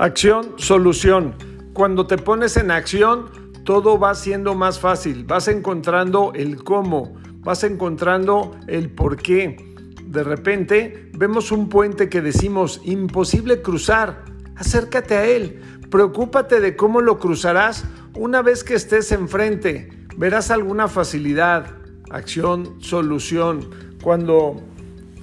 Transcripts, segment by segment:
Acción, solución. Cuando te pones en acción, todo va siendo más fácil. Vas encontrando el cómo, vas encontrando el por qué. De repente vemos un puente que decimos imposible cruzar. Acércate a él. Preocúpate de cómo lo cruzarás una vez que estés enfrente. Verás alguna facilidad. Acción, solución. Cuando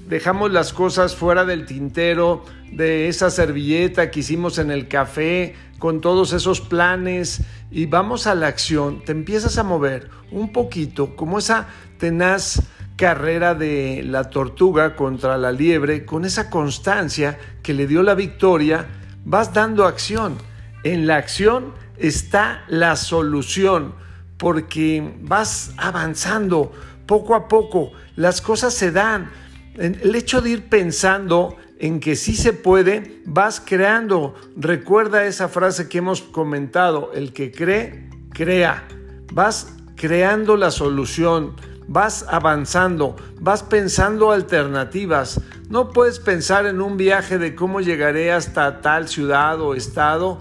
dejamos las cosas fuera del tintero, de esa servilleta que hicimos en el café, con todos esos planes y vamos a la acción, te empiezas a mover un poquito, como esa tenaz carrera de la tortuga contra la liebre, con esa constancia que le dio la victoria, vas dando acción. En la acción está la solución, porque vas avanzando poco a poco, las cosas se dan el hecho de ir pensando en que sí se puede, vas creando. Recuerda esa frase que hemos comentado, el que cree, crea. Vas creando la solución, vas avanzando, vas pensando alternativas. No puedes pensar en un viaje de cómo llegaré hasta tal ciudad o estado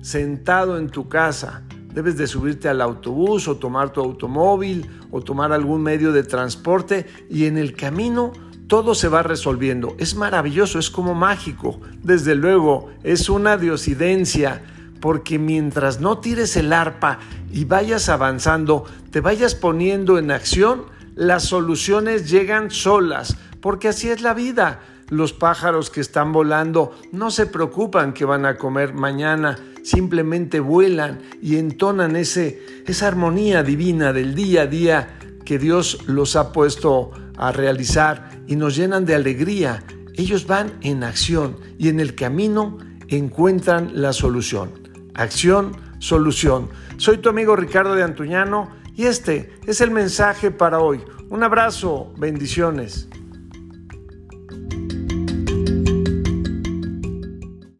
sentado en tu casa. Debes de subirte al autobús o tomar tu automóvil o tomar algún medio de transporte y en el camino todo se va resolviendo. Es maravilloso, es como mágico. Desde luego, es una diosidencia, porque mientras no tires el arpa y vayas avanzando, te vayas poniendo en acción, las soluciones llegan solas, porque así es la vida. Los pájaros que están volando no se preocupan que van a comer mañana, simplemente vuelan y entonan ese, esa armonía divina del día a día que Dios los ha puesto a realizar y nos llenan de alegría. Ellos van en acción y en el camino encuentran la solución. Acción, solución. Soy tu amigo Ricardo de Antuñano y este es el mensaje para hoy. Un abrazo, bendiciones.